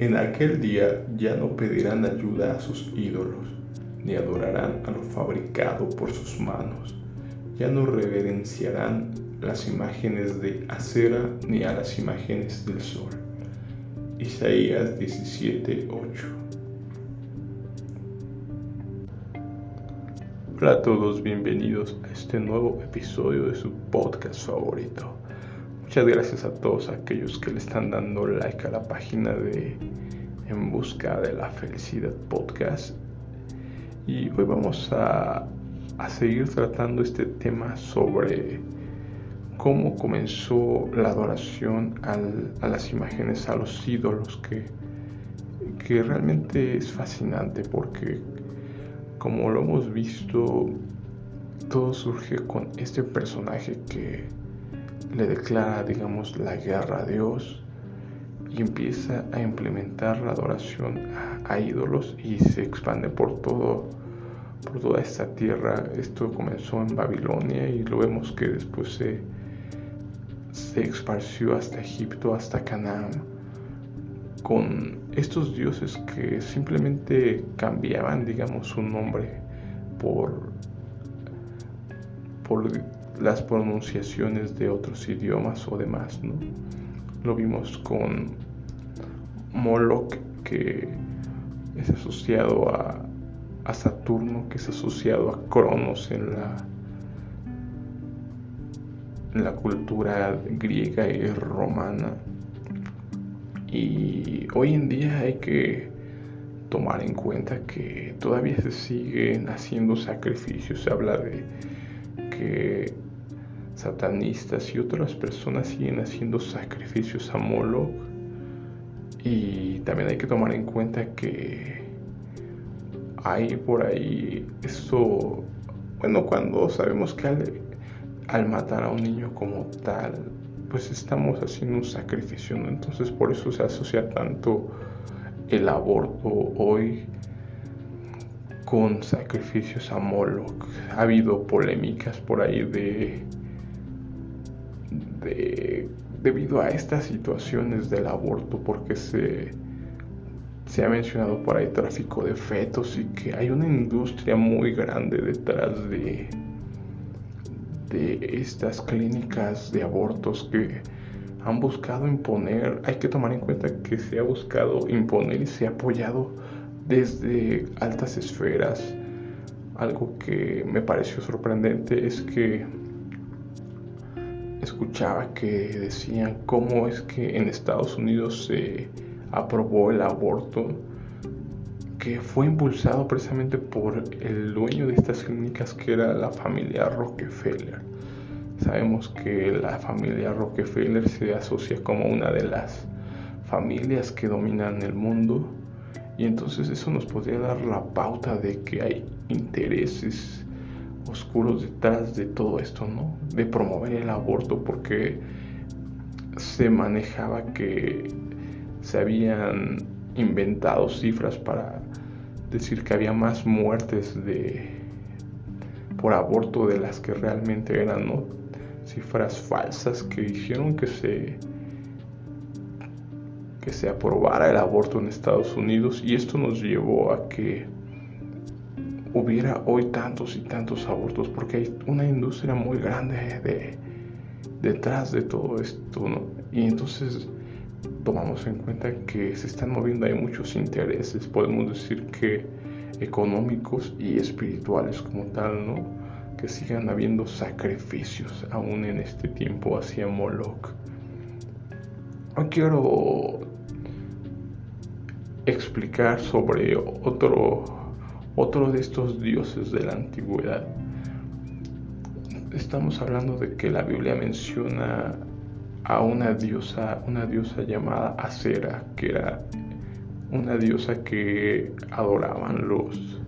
En aquel día ya no pedirán ayuda a sus ídolos, ni adorarán a lo fabricado por sus manos. Ya no reverenciarán las imágenes de acera ni a las imágenes del sol. Isaías 17:8 Hola a todos, bienvenidos a este nuevo episodio de su podcast favorito. Muchas gracias a todos aquellos que le están dando like a la página de En Busca de la Felicidad Podcast. Y hoy vamos a, a seguir tratando este tema sobre cómo comenzó la adoración a las imágenes, a los ídolos, que, que realmente es fascinante porque como lo hemos visto, todo surge con este personaje que le declara, digamos, la guerra a Dios y empieza a implementar la adoración a, ídolos y se expande por todo por toda esta tierra. Esto comenzó en Babilonia y lo vemos que después se se esparció hasta Egipto, hasta Canaán, con estos dioses que simplemente cambiaban, digamos, su nombre por, por las pronunciaciones de otros idiomas o demás, ¿no? Lo vimos con Moloch, que es asociado a, a Saturno, que es asociado a Cronos en la la cultura griega y romana. Y hoy en día hay que tomar en cuenta que todavía se siguen haciendo sacrificios. Se habla de que satanistas y otras personas siguen haciendo sacrificios a Moloch. Y también hay que tomar en cuenta que hay por ahí esto, bueno, cuando sabemos que al matar a un niño como tal, pues estamos haciendo un sacrificio. Entonces por eso se asocia tanto el aborto hoy con sacrificios a Moloch. Ha habido polémicas por ahí de, de debido a estas situaciones del aborto, porque se, se ha mencionado por ahí tráfico de fetos y que hay una industria muy grande detrás de de estas clínicas de abortos que han buscado imponer, hay que tomar en cuenta que se ha buscado imponer y se ha apoyado desde altas esferas. Algo que me pareció sorprendente es que escuchaba que decían cómo es que en Estados Unidos se aprobó el aborto que fue impulsado precisamente por el dueño de estas clínicas que era la familia Rockefeller. Sabemos que la familia Rockefeller se asocia como una de las familias que dominan el mundo y entonces eso nos podría dar la pauta de que hay intereses oscuros detrás de todo esto, ¿no? De promover el aborto porque se manejaba que se habían inventado cifras para decir que había más muertes de por aborto de las que realmente eran, ¿no? Cifras falsas que hicieron que se que se aprobara el aborto en Estados Unidos y esto nos llevó a que hubiera hoy tantos y tantos abortos porque hay una industria muy grande de, detrás de todo esto, ¿no? Y entonces tomamos en cuenta que se están moviendo, hay muchos intereses, podemos decir que económicos y espirituales como tal, ¿no? Que sigan habiendo sacrificios aún en este tiempo hacia Moloch. Hoy quiero explicar sobre otro, otro de estos dioses de la antigüedad. Estamos hablando de que la Biblia menciona a una diosa, una diosa llamada Acera, que era una diosa que adoraban los,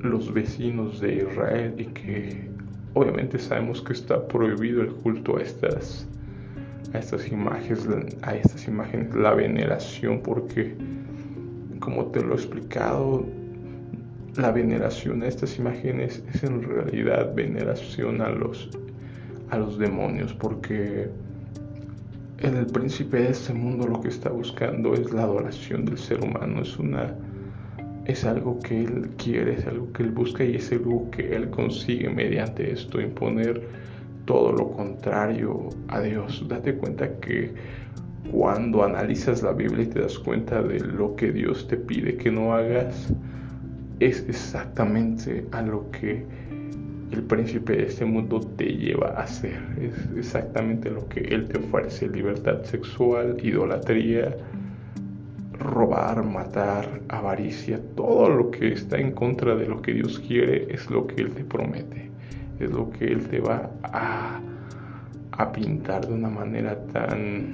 los vecinos de Israel y que obviamente sabemos que está prohibido el culto a estas, a estas imágenes, a estas imágenes, la veneración, porque como te lo he explicado, la veneración a estas imágenes es en realidad veneración a los a los demonios porque el príncipe de este mundo lo que está buscando es la adoración del ser humano, es una es algo que él quiere, es algo que él busca y es algo que él consigue mediante esto imponer todo lo contrario a Dios. Date cuenta que cuando analizas la Biblia y te das cuenta de lo que Dios te pide que no hagas, es exactamente a lo que el príncipe de este mundo te lleva a hacer. Es exactamente lo que él te ofrece. Libertad sexual, idolatría, robar, matar, avaricia. Todo lo que está en contra de lo que Dios quiere es lo que él te promete. Es lo que él te va a, a pintar de una manera tan,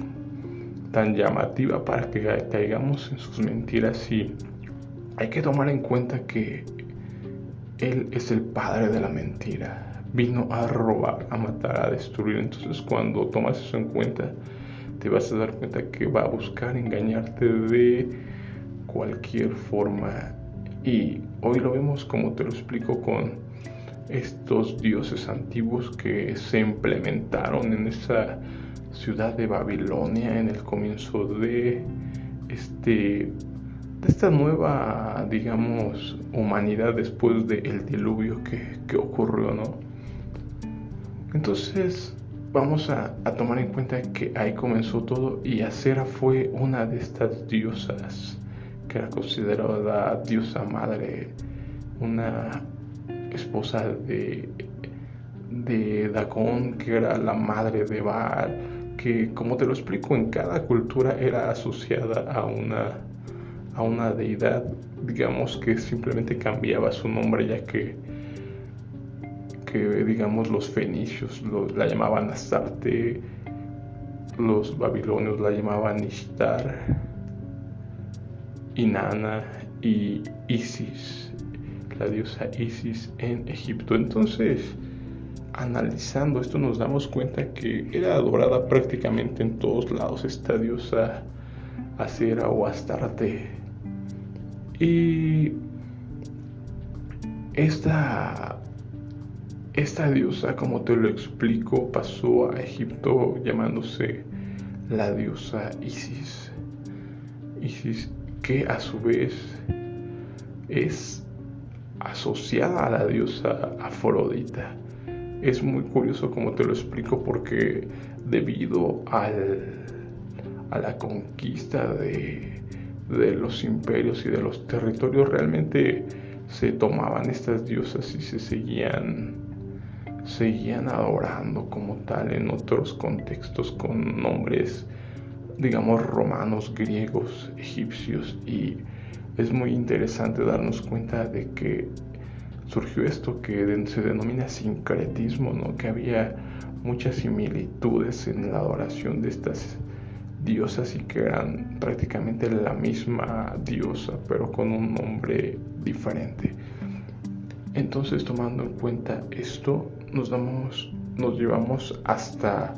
tan llamativa para que caigamos en sus mentiras y hay que tomar en cuenta que él es el padre de la mentira. Vino a robar, a matar, a destruir. Entonces cuando tomas eso en cuenta, te vas a dar cuenta que va a buscar engañarte de cualquier forma. Y hoy lo vemos como te lo explico con estos dioses antiguos que se implementaron en esa ciudad de Babilonia en el comienzo de este de esta nueva, digamos, humanidad después del diluvio que, ocurrió, ¿no? Entonces, vamos a, tomar en cuenta que ahí comenzó todo y Acera fue una de estas diosas que era considerada diosa madre, una esposa de, de que era la madre de Baal, que como te lo explico, en cada cultura era asociada a una a una deidad, digamos que simplemente cambiaba su nombre ya que, que digamos los fenicios la llamaban Astarte, los babilonios la llamaban Ishtar, Inanna y Isis, la diosa Isis en Egipto. Entonces, analizando esto nos damos cuenta que era adorada prácticamente en todos lados esta diosa Acera o Astarte. Y esta, esta diosa, como te lo explico, pasó a Egipto llamándose la diosa Isis. Isis que a su vez es asociada a la diosa Afrodita. Es muy curioso como te lo explico porque debido al, a la conquista de de los imperios y de los territorios realmente se tomaban estas diosas y se seguían seguían adorando como tal en otros contextos con nombres digamos romanos, griegos, egipcios y es muy interesante darnos cuenta de que surgió esto que se denomina sincretismo, ¿no? que había muchas similitudes en la adoración de estas diosas y que eran prácticamente la misma diosa, pero con un nombre diferente. Entonces, tomando en cuenta esto, nos nos llevamos hasta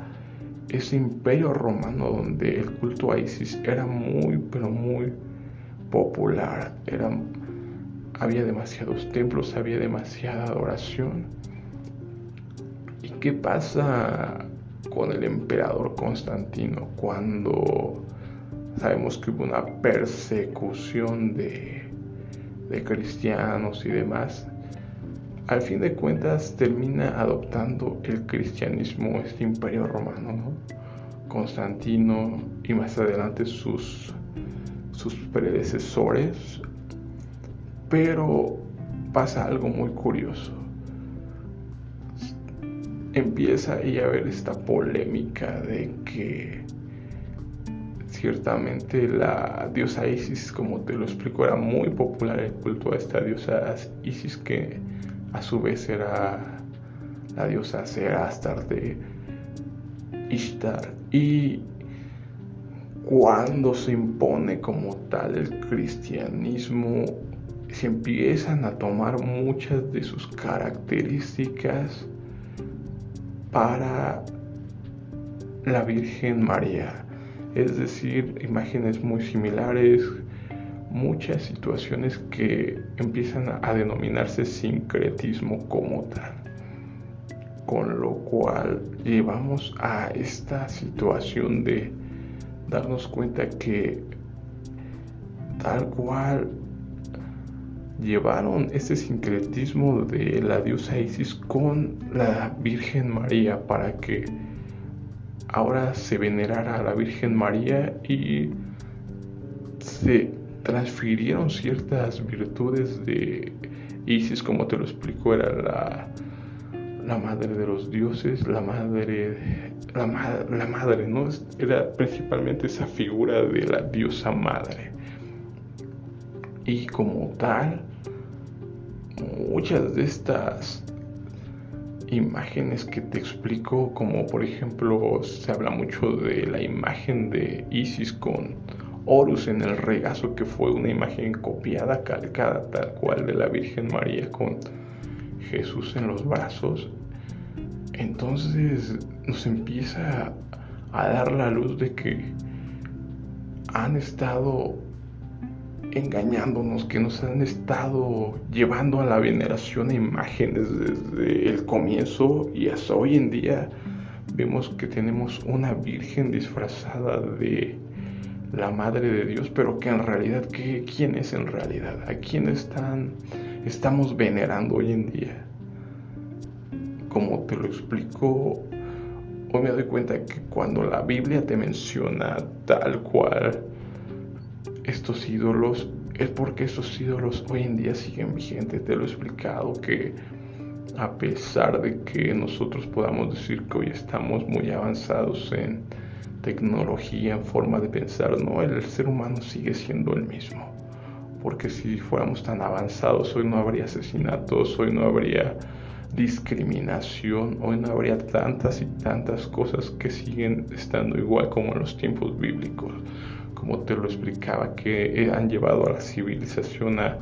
ese imperio romano donde el culto a Isis era muy, pero muy popular. Era, había demasiados templos, había demasiada adoración. ¿Y qué pasa con el emperador Constantino cuando sabemos que hubo una persecución de, cristianos y demás. Al fin de cuentas termina adoptando el cristianismo este imperio romano, Constantino y más adelante sus, sus predecesores. Pero pasa algo muy curioso empieza ahí a haber esta polémica de que ciertamente la diosa Isis, como te lo explico, era muy popular el culto a esta diosa Isis que a su vez era la diosa Serastar de Ishtar. Y cuando se impone como tal el cristianismo, se empiezan a tomar muchas de sus características para la Virgen María. Es decir, imágenes muy similares, muchas situaciones que empiezan a denominarse sincretismo como tal. Con lo cual llevamos a esta situación de darnos cuenta que tal cual llevaron este sincretismo de la diosa Isis con la Virgen María para que ahora se venerara a la Virgen María y se transfirieron ciertas virtudes de Isis, como te lo explico, era la, la madre de los dioses, la madre, la, la madre, ¿no? Era principalmente esa figura de la diosa madre. Y como tal, muchas de estas imágenes que te explico, como por ejemplo se habla mucho de la imagen de Isis con Horus en el regazo, que fue una imagen copiada, calcada tal cual de la Virgen María con Jesús en los brazos. Entonces nos empieza a dar la luz de que han estado engañándonos, que nos han estado llevando a la veneración de imágenes desde el comienzo y hasta hoy en día vemos que tenemos una virgen disfrazada de la madre de Dios, pero que en realidad, ¿qué, ¿quién es en realidad? ¿A quién están, estamos venerando hoy en día? Como te lo explico, hoy me doy cuenta que cuando la Biblia te menciona tal cual estos ídolos, es porque estos ídolos hoy en día siguen vigentes. Te lo he explicado que a pesar de que nosotros podamos decir que hoy estamos muy avanzados en tecnología, en forma de pensar, no, el ser humano sigue siendo el mismo. Porque si fuéramos tan avanzados, hoy no habría asesinatos, hoy no habría discriminación, hoy no habría tantas y tantas cosas que siguen estando igual como en los tiempos bíblicos. Como te lo explicaba, que han llevado a la civilización a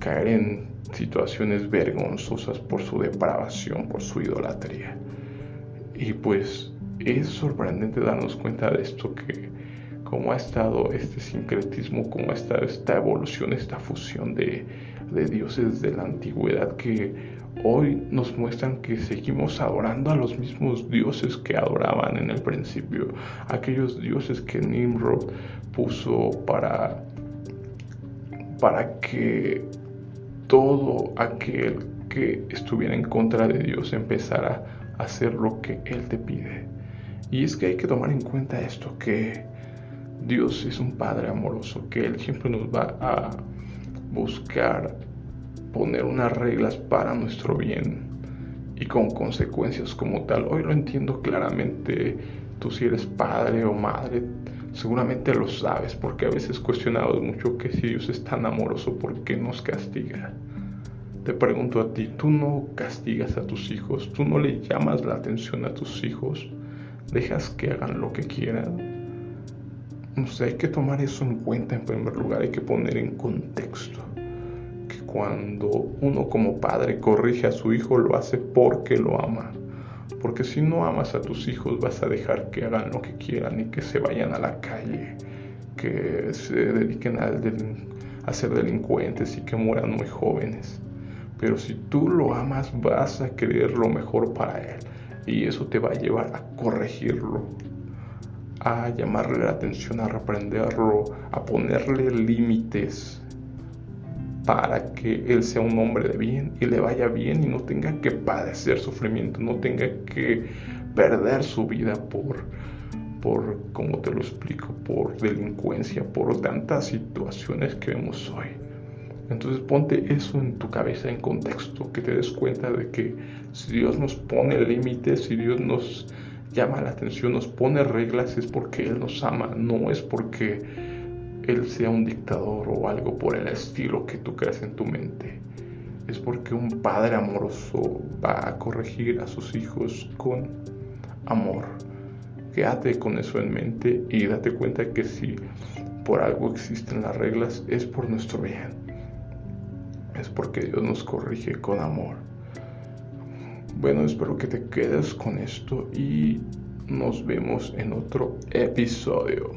caer en situaciones vergonzosas por su depravación, por su idolatría. Y pues es sorprendente darnos cuenta de esto, que cómo ha estado este sincretismo, cómo ha estado esta evolución, esta fusión de, de dioses de la antigüedad que hoy nos muestran que seguimos adorando a los mismos dioses que adoraban en el principio, aquellos dioses que Nimrod puso para, para que todo aquel que estuviera en contra de Dios empezara a hacer lo que Él te pide. Y es que hay que tomar en cuenta esto, que Dios es un Padre amoroso, que Él siempre nos va a buscar poner unas reglas para nuestro bien y con consecuencias como tal. Hoy lo entiendo claramente, tú si eres padre o madre, seguramente lo sabes, porque a veces cuestionamos mucho que si Dios es tan amoroso, ¿por qué nos castiga? Te pregunto a ti, ¿tú no castigas a tus hijos? ¿Tú no le llamas la atención a tus hijos? dejas que hagan lo que quieran. No sé, hay que tomar eso en cuenta en primer lugar, hay que poner en contexto cuando uno como padre corrige a su hijo lo hace porque lo ama. Porque si no amas a tus hijos vas a dejar que hagan lo que quieran y que se vayan a la calle, que se dediquen a, ser delincuentes y que mueran muy jóvenes. Pero si tú lo amas vas a querer lo mejor para él y eso te va a llevar a corregirlo, a llamarle la atención, a reprenderlo, a ponerle límites para que él sea un hombre de bien y le vaya bien y no tenga que padecer sufrimiento, no tenga que perder su vida por, por como te lo explico, por delincuencia, por tantas situaciones que vemos hoy. Entonces ponte eso en tu cabeza en contexto, que te des cuenta de que si Dios nos pone límites, si Dios nos llama la atención, nos pone reglas, es porque Él nos ama, no es porque Él sea un dictador o algo por el estilo que tú creas en tu mente. Es porque un padre amoroso va a corregir a sus hijos con amor. Quédate con eso en mente y date cuenta que si por algo existen las reglas es por nuestro bien es porque Dios nos corrige con amor. Bueno, espero que te quedes con esto y nos vemos en otro episodio.